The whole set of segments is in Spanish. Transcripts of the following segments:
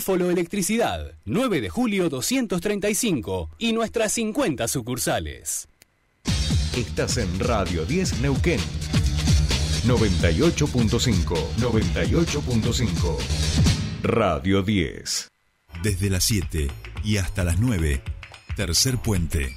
Búfalo Electricidad, 9 de julio 235 y nuestras 50 sucursales. Estás en Radio 10 Neuquén. 98.5, 98.5. Radio 10. Desde las 7 y hasta las 9. Tercer puente.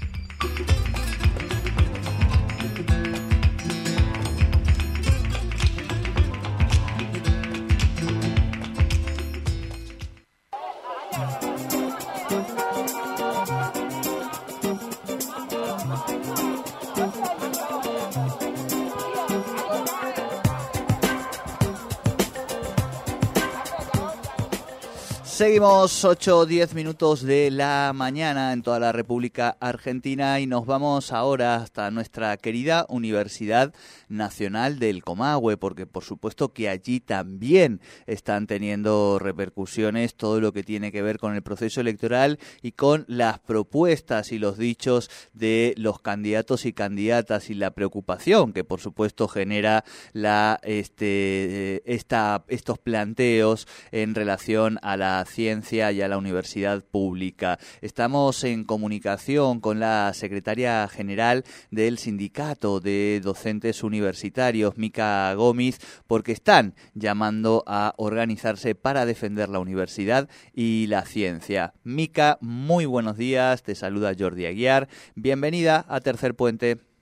Seguimos 8 o 10 minutos de la mañana en toda la República Argentina y nos vamos ahora hasta nuestra querida Universidad Nacional del Comahue, porque por supuesto que allí también están teniendo repercusiones todo lo que tiene que ver con el proceso electoral y con las propuestas y los dichos de los candidatos y candidatas y la preocupación que por supuesto genera la este esta, estos planteos en relación a la ciencia y a la universidad pública. Estamos en comunicación con la secretaria general del Sindicato de Docentes Universitarios, Mica Gómez, porque están llamando a organizarse para defender la universidad y la ciencia. Mica, muy buenos días, te saluda Jordi Aguiar. Bienvenida a Tercer Puente.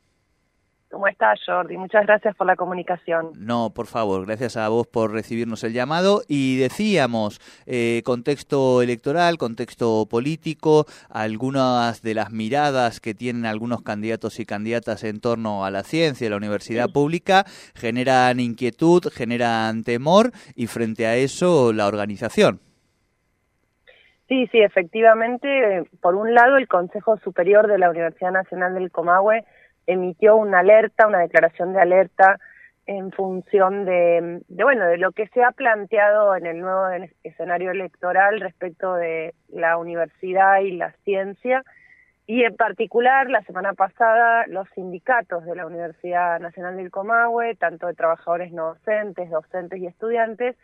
¿Cómo estás, Jordi? Muchas gracias por la comunicación. No, por favor, gracias a vos por recibirnos el llamado. Y decíamos, eh, contexto electoral, contexto político, algunas de las miradas que tienen algunos candidatos y candidatas en torno a la ciencia y la universidad pública generan inquietud, generan temor y frente a eso la organización. Sí, sí, efectivamente, por un lado el Consejo Superior de la Universidad Nacional del Comahue emitió una alerta, una declaración de alerta en función de, bueno, de lo que se ha planteado en el nuevo escenario electoral respecto de la universidad y la ciencia. Y en particular la semana pasada los sindicatos de la Universidad Nacional del Comahue, tanto de trabajadores no docentes, docentes y estudiantes,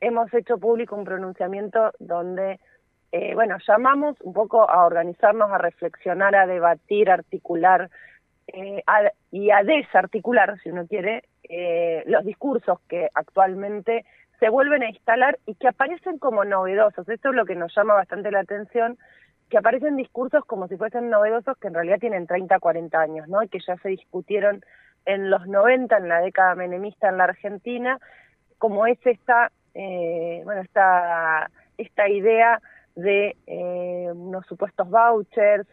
hemos hecho público un pronunciamiento donde eh, bueno, llamamos un poco a organizarnos, a reflexionar, a debatir, a articular eh, y a desarticular, si uno quiere, eh, los discursos que actualmente se vuelven a instalar y que aparecen como novedosos. Esto es lo que nos llama bastante la atención, que aparecen discursos como si fuesen novedosos que en realidad tienen 30, 40 años, ¿no? Y que ya se discutieron en los 90, en la década menemista en la Argentina, como es esta, eh, bueno, esta, esta idea de eh, unos supuestos vouchers,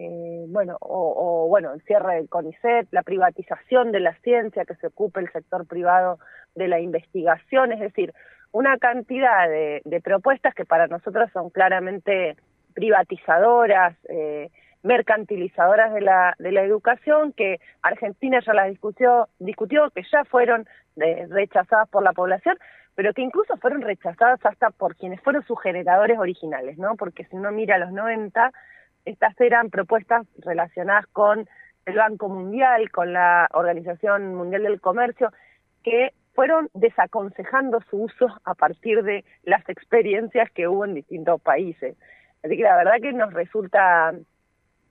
eh, bueno, o, bueno, el cierre del CONICET, la privatización de la ciencia, que se ocupe el sector privado de la investigación, es decir, una cantidad de, propuestas que para nosotros son claramente privatizadoras, eh, mercantilizadoras de la, de la educación, que Argentina ya las discutió, discutió que ya fueron eh, rechazadas por la población, pero que incluso fueron rechazadas hasta por quienes fueron sus generadores originales, ¿no? Porque si uno mira los 90, estas eran propuestas relacionadas con el Banco Mundial, con la Organización Mundial del Comercio, que fueron desaconsejando su uso a partir de las experiencias que hubo en distintos países. Así que la verdad que nos resulta,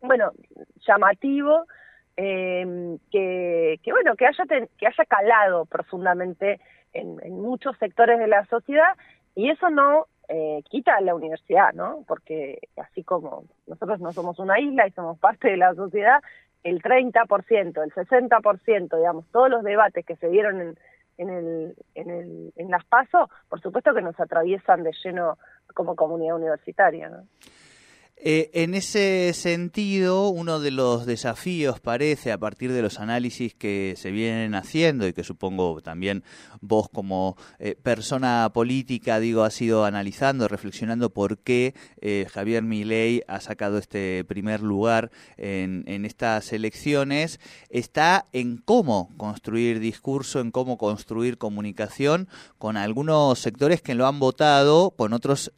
bueno, llamativo eh, que, que, bueno, que haya, que haya calado profundamente en, en muchos sectores de la sociedad y eso no eh, quita la universidad, ¿no? Porque así como nosotros no somos una isla y somos parte de la sociedad, el 30%, el 60%, digamos, todos los debates que se dieron en, en, el, en, el, en las PASO, por supuesto que nos atraviesan de lleno como comunidad universitaria, ¿no? Eh, en ese sentido, uno de los desafíos parece, a partir de los análisis que se vienen haciendo y que supongo también vos como eh, persona política, digo, has ido analizando, reflexionando por qué eh, Javier Milei ha sacado este primer lugar en, en estas elecciones, está en cómo construir discurso, en cómo construir comunicación con algunos sectores que lo han votado, con otros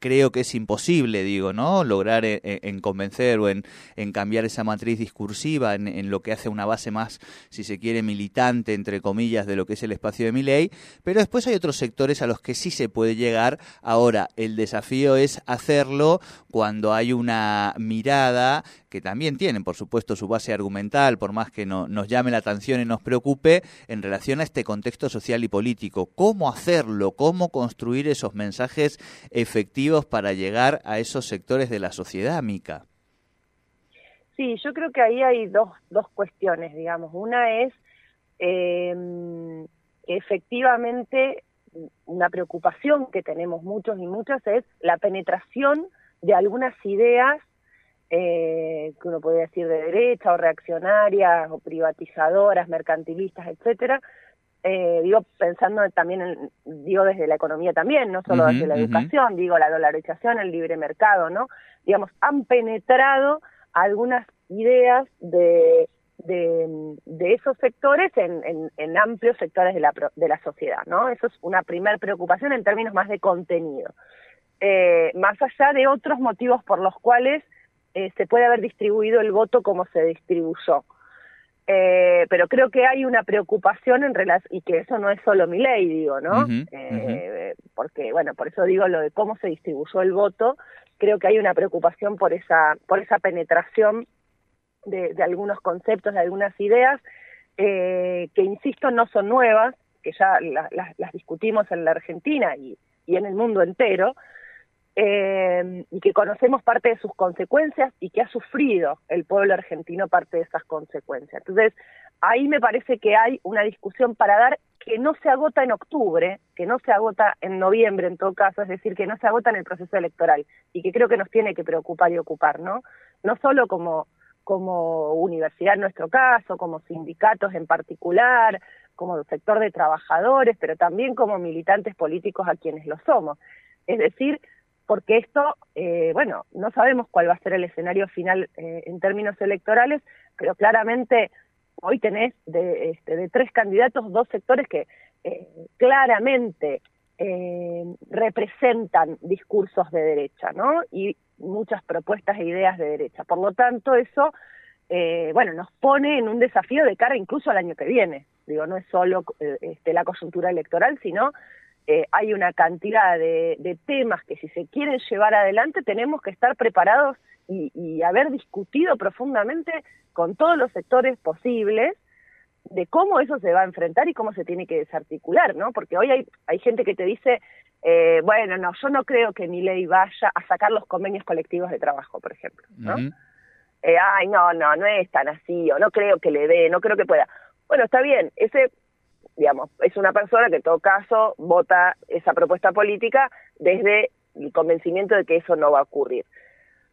creo que es imposible, digo, ¿no? Lograr en, convencer o en, en, cambiar esa matriz discursiva en, en, lo que hace una base más, si se quiere, militante, entre comillas, de lo que es el espacio de mi ley, pero después hay otros sectores a los que sí se puede llegar. Ahora, el desafío es hacerlo cuando hay una mirada que también tienen, por supuesto, su base argumental, por más que no, nos llame la atención y nos preocupe, en relación a este contexto social y político. ¿Cómo hacerlo? ¿Cómo construir esos mensajes efectivos para llegar a esos sectores de la sociedad, Mica? Sí, yo creo que ahí hay dos, dos cuestiones, digamos. Una es eh, efectivamente una preocupación que tenemos muchos y muchas es la penetración de algunas ideas eh, que uno puede decir de derecha o reaccionarias o privatizadoras, mercantilistas, etcétera. Eh, digo, pensando también, en, digo desde la economía también, no solo desde la educación, digo la dolarización, el libre mercado, ¿no? Digamos, han penetrado algunas ideas de, de, de esos sectores en, en, en, amplios sectores de la, de la sociedad, ¿no? Eso es una primera preocupación en términos más de contenido. Eh, más allá de otros motivos por los cuales eh, se puede haber distribuido el voto como se distribuyó. Eh, pero creo que hay una preocupación en relación, y que eso no es solo mi ley, digo, ¿no? eh, Porque, bueno, por eso digo lo de cómo se distribuyó el voto, creo que hay una preocupación por esa, por esa penetración de, de algunos conceptos, de algunas ideas, eh, que insisto, no son nuevas, que ya la, la, las discutimos en la Argentina y, y en el mundo entero, eh, y que conocemos parte de sus consecuencias y que ha sufrido el pueblo argentino parte de esas consecuencias. Entonces, ahí me parece que hay una discusión para dar que no se agota en octubre, que no se agota en noviembre en todo caso, es decir, que no se agota en el proceso electoral y que creo que nos tiene que preocupar y ocupar, ¿no? No solo como, como universidad en nuestro caso, como sindicatos en particular, como sector de trabajadores, pero también como militantes políticos a quienes lo somos. Es decir, porque esto, eh, bueno, no sabemos cuál va a ser el escenario final eh, en términos electorales, pero claramente hoy tenés de, este, de tres candidatos dos sectores que eh, claramente eh, representan discursos de derecha, ¿no? Y muchas propuestas e ideas de derecha. Por lo tanto, eso, eh, bueno, nos pone en un desafío de cara incluso al año que viene. Digo, no es solo eh, este, la coyuntura electoral, sino eh, hay una cantidad de, de, temas que si se quieren llevar adelante tenemos que estar preparados y, y, haber discutido profundamente con todos los sectores posibles de cómo eso se va a enfrentar y cómo se tiene que desarticular, ¿no? Porque hoy hay, hay gente que te dice, eh, bueno, no, yo no creo que mi ley vaya a sacar los convenios colectivos de trabajo, por ejemplo, ¿no? Uh -huh. eh, ay, no, no, no es tan así, o no creo que le dé, no creo que pueda. Bueno, está bien, ese digamos, es una persona que en todo caso vota esa propuesta política desde el convencimiento de que eso no va a ocurrir.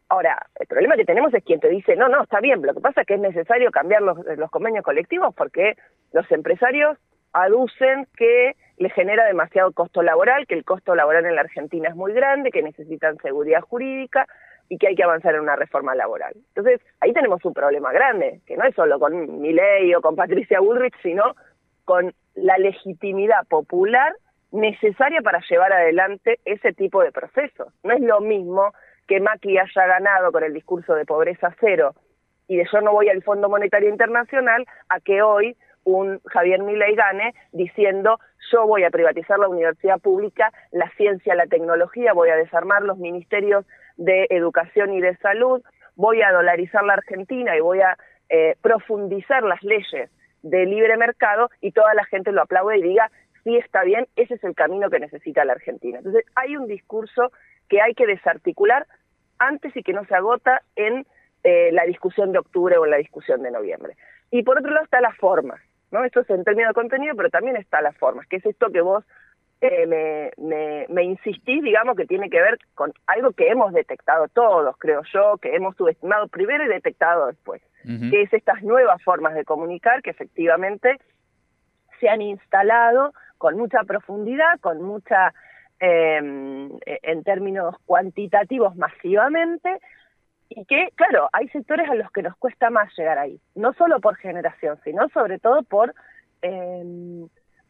Ahora, el problema que tenemos es quien te dice, no, no, está bien, lo que pasa es que es necesario cambiar los, los convenios colectivos porque los empresarios aducen que les genera demasiado costo laboral, que el costo laboral en la Argentina es muy grande, que necesitan seguridad jurídica y que hay que avanzar en una reforma laboral. Entonces, ahí tenemos un problema grande, que no es solo con Milei o con Patricia Bullrich, sino con la legitimidad popular necesaria para llevar adelante ese tipo de procesos. No es lo mismo que Macri haya ganado con el discurso de pobreza cero y de yo no voy al Fondo Monetario Internacional a que hoy un Javier Milei gane diciendo yo voy a privatizar la universidad pública, la ciencia, la tecnología, voy a desarmar los ministerios de educación y de salud, voy a dolarizar la Argentina y voy a eh, profundizar las leyes de libre mercado y toda la gente lo aplaude y diga, sí está bien, ese es el camino que necesita la Argentina. Entonces hay un discurso que hay que desarticular antes y que no se agota en eh, la discusión de octubre o en la discusión de noviembre. Y por otro lado está la forma, ¿no? Esto es en términos de contenido, pero también está la forma, que es esto que vos eh, me, me, me insistís, digamos, que tiene que ver con algo que hemos detectado todos, creo yo, que hemos subestimado primero y detectado después, que es estas nuevas formas de comunicar que efectivamente se han instalado con mucha profundidad, con mucha, eh, en términos cuantitativos masivamente, y que, claro, hay sectores a los que nos cuesta más llegar ahí, no solo por generación, sino sobre todo por... Eh,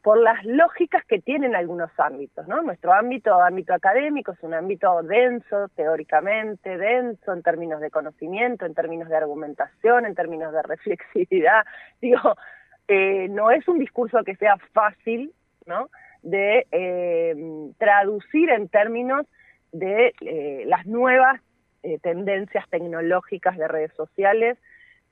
por las lógicas que tienen algunos ámbitos, ¿no? Nuestro ámbito, ámbito académico, es un ámbito denso, teóricamente denso, en términos de conocimiento, en términos de argumentación, en términos de reflexividad. Digo, eh, no es un discurso que sea fácil. De eh, traducir en términos de eh, las nuevas tendencias tecnológicas de redes sociales,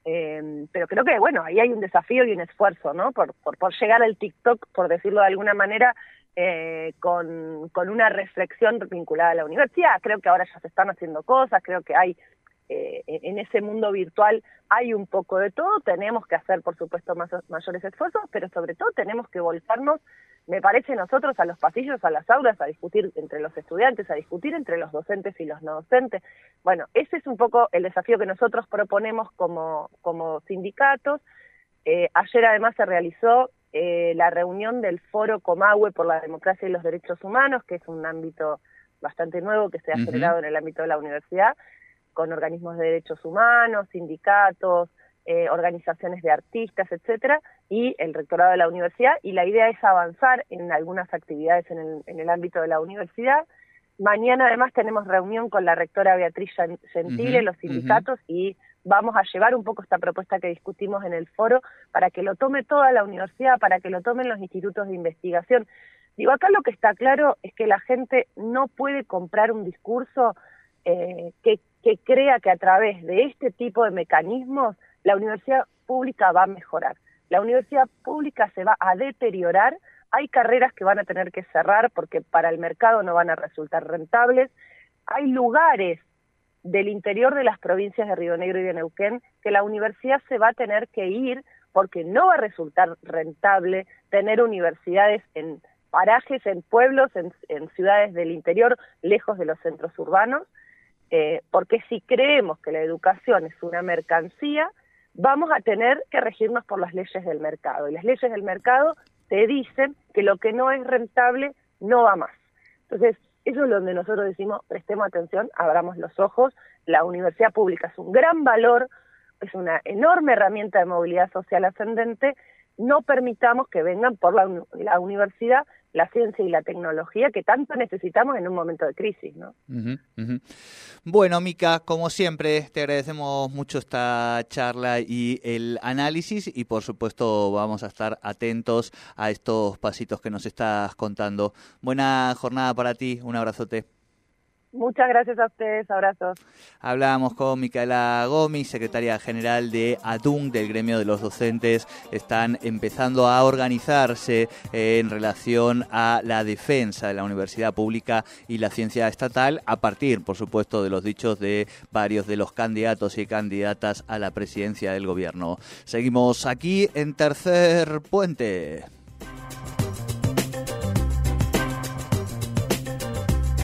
eh, pero creo que, bueno, ahí hay un desafío y un esfuerzo, ¿no? Por, por, llegar al TikTok, por decirlo de alguna manera, eh, con, con una reflexión vinculada a la universidad. Creo que ahora ya se están haciendo cosas, creo que hay eh, en ese mundo virtual hay un poco de todo, tenemos que hacer, por supuesto, más, mayores esfuerzos, pero sobre todo tenemos que volcarnos me parece nosotros a los pasillos, a las aulas, a discutir entre los estudiantes, a discutir entre los docentes y los no docentes. Bueno, ese es un poco el desafío que nosotros proponemos como, como sindicatos. Eh, ayer además se realizó eh, la reunión del Foro Comahue por la Democracia y los Derechos Humanos, que es un ámbito bastante nuevo que se ha generado en el ámbito de la universidad, con organismos de derechos humanos, sindicatos, eh, organizaciones de artistas, etcétera, y el rectorado de la universidad. Y la idea es avanzar en algunas actividades en el, en el ámbito de la universidad. Mañana además tenemos reunión con la rectora Beatriz Gentile, los sindicatos, y vamos a llevar un poco esta propuesta que discutimos en el foro para que lo tome toda la universidad, para que lo tomen los institutos de investigación. Digo, acá lo que está claro es que la gente no puede comprar un discurso eh, que, que crea que a través de este tipo de mecanismos la universidad pública va a mejorar. La universidad pública se va a deteriorar, hay carreras que van a tener que cerrar porque para el mercado no van a resultar rentables, hay lugares del interior de las provincias de Río Negro y de Neuquén que la universidad se va a tener que ir porque no va a resultar rentable tener universidades en parajes, en pueblos, en, ciudades del interior, lejos de los centros urbanos, eh, porque si creemos que la educación es una mercancía, vamos a tener que regirnos por las leyes del mercado. Y las leyes del mercado te dicen que lo que no es rentable no va más. Entonces, eso es donde nosotros decimos, prestemos atención, abramos los ojos, la universidad pública es un gran valor, es una enorme herramienta de movilidad social ascendente, no permitamos que vengan por la, universidad la ciencia y la tecnología que tanto necesitamos en un momento de crisis, ¿no? Bueno, Mica, como siempre, te agradecemos mucho esta charla y el análisis y por supuesto vamos a estar atentos a estos pasitos que nos estás contando. Buena jornada para ti, un abrazote. Muchas gracias a ustedes, abrazos. Hablábamos con Micaela Gómez, secretaria general de ADUN, del gremio de los docentes. Están empezando a organizarse en relación a la defensa de la universidad pública y la ciencia estatal, a partir, por supuesto, de los dichos de varios de los candidatos y candidatas a la presidencia del gobierno. Seguimos aquí en Tercer Puente.